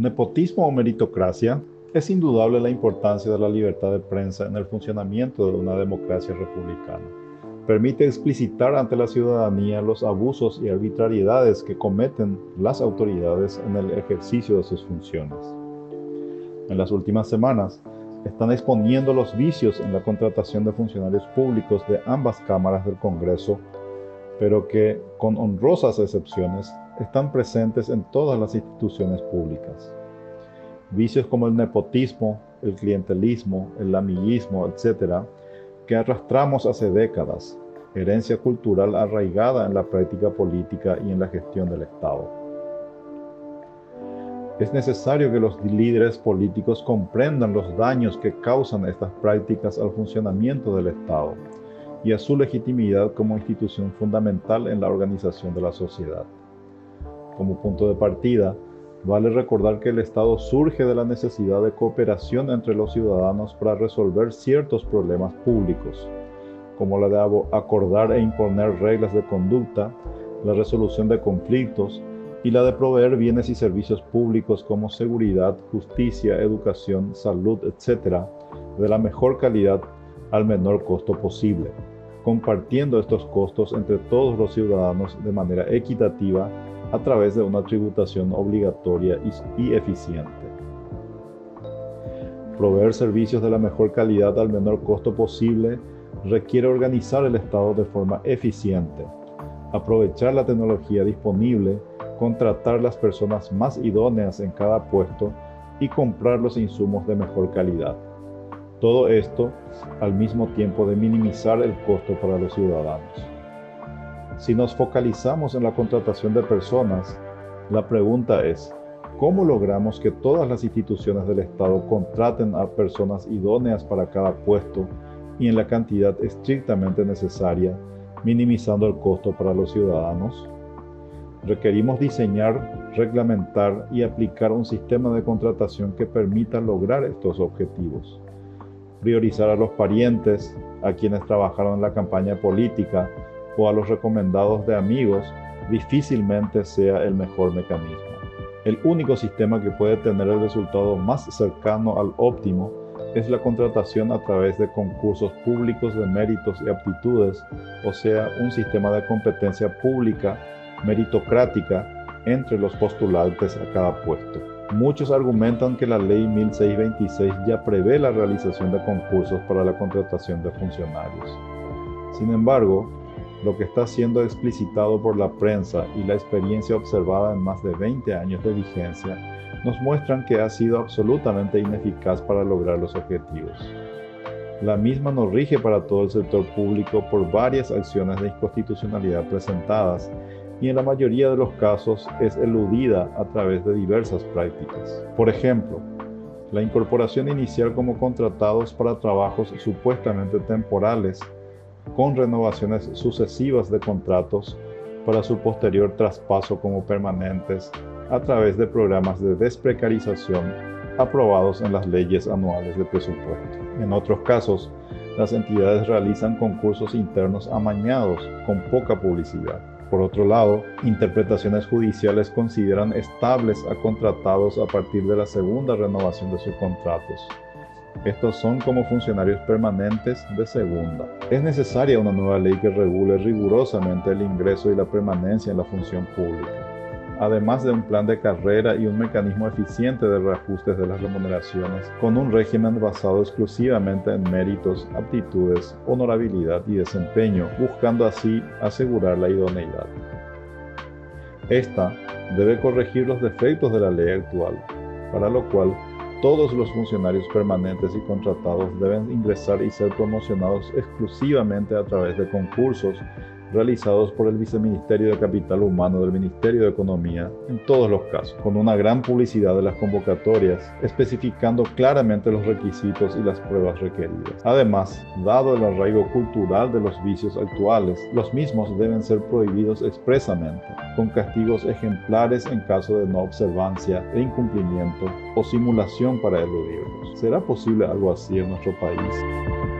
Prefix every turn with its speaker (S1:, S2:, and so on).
S1: Nepotismo o meritocracia es indudable la importancia de la libertad de prensa en el funcionamiento de una democracia republicana. Permite explicitar ante la ciudadanía los abusos y arbitrariedades que cometen las autoridades en el ejercicio de sus funciones. En las últimas semanas, están exponiendo los vicios en la contratación de funcionarios públicos de ambas cámaras del Congreso, pero que, con honrosas excepciones, están presentes en todas las instituciones públicas. Vicios como el nepotismo, el clientelismo, el amiguismo, etc., que arrastramos hace décadas, herencia cultural arraigada en la práctica política y en la gestión del Estado. Es necesario que los líderes políticos comprendan los daños que causan estas prácticas al funcionamiento del Estado y a su legitimidad como institución fundamental en la organización de la sociedad. Como punto de partida, Vale recordar que el Estado surge de la necesidad de cooperación entre los ciudadanos para resolver ciertos problemas públicos, como la de acordar e imponer reglas de conducta, la resolución de conflictos y la de proveer bienes y servicios públicos como seguridad, justicia, educación, salud, etc., de la mejor calidad al menor costo posible, compartiendo estos costos entre todos los ciudadanos de manera equitativa a través de una tributación obligatoria y, eficiente. Proveer servicios de la mejor calidad al menor costo posible requiere organizar el Estado de forma eficiente, aprovechar la tecnología disponible, contratar las personas más idóneas en cada puesto y comprar los insumos de mejor calidad. Todo esto al mismo tiempo de minimizar el costo para los ciudadanos. Si nos focalizamos en la contratación de personas, la pregunta es, ¿cómo logramos que todas las instituciones del Estado contraten a personas idóneas para cada puesto y en la cantidad estrictamente necesaria, minimizando el costo para los ciudadanos? Requerimos diseñar, reglamentar y aplicar un sistema de contratación que permita lograr estos objetivos. Priorizar a los parientes, a quienes trabajaron en la campaña política, o a los recomendados de amigos difícilmente sea el mejor mecanismo. El único sistema que puede tener el resultado más cercano al óptimo es la contratación a través de concursos públicos de méritos y aptitudes, o sea, un sistema de competencia pública meritocrática entre los postulantes a cada puesto. Muchos argumentan que la ley 1626 ya prevé la realización de concursos para la contratación de funcionarios. Sin embargo, lo que está siendo explicitado por la prensa y la experiencia observada en más de 20 años de vigencia nos muestran que ha sido absolutamente ineficaz para lograr los objetivos. La misma no rige para todo el sector público por varias acciones de inconstitucionalidad presentadas y en la mayoría de los casos es eludida a través de diversas prácticas. Por ejemplo, la incorporación inicial como contratados para trabajos supuestamente temporales con renovaciones sucesivas de contratos para su posterior traspaso como permanentes a través de programas de desprecarización aprobados en las leyes anuales de presupuesto. En otros casos, las entidades realizan concursos internos amañados con poca publicidad. Por otro lado, interpretaciones judiciales consideran estables a contratados a partir de la segunda renovación de sus contratos, estos son como funcionarios permanentes de segunda. Es necesaria una nueva ley que regule rigurosamente el ingreso y la permanencia en la función pública, además de un plan de carrera y un mecanismo eficiente de reajustes de las remuneraciones, con un régimen basado exclusivamente en méritos, aptitudes, honorabilidad y desempeño, buscando así asegurar la idoneidad. Esta debe corregir los defectos de la ley actual, para lo cual todos los funcionarios permanentes y contratados deben ingresar y ser promocionados exclusivamente a través de concursos realizados por el Viceministerio de Capital Humano del Ministerio de Economía en todos los casos, con una gran publicidad de las convocatorias, especificando claramente los requisitos y las pruebas requeridas. Además, dado el arraigo cultural de los vicios actuales, los mismos deben ser prohibidos expresamente, con castigos ejemplares en caso de no observancia e incumplimiento o simulación para eludirlos. ¿Será posible algo así en nuestro país?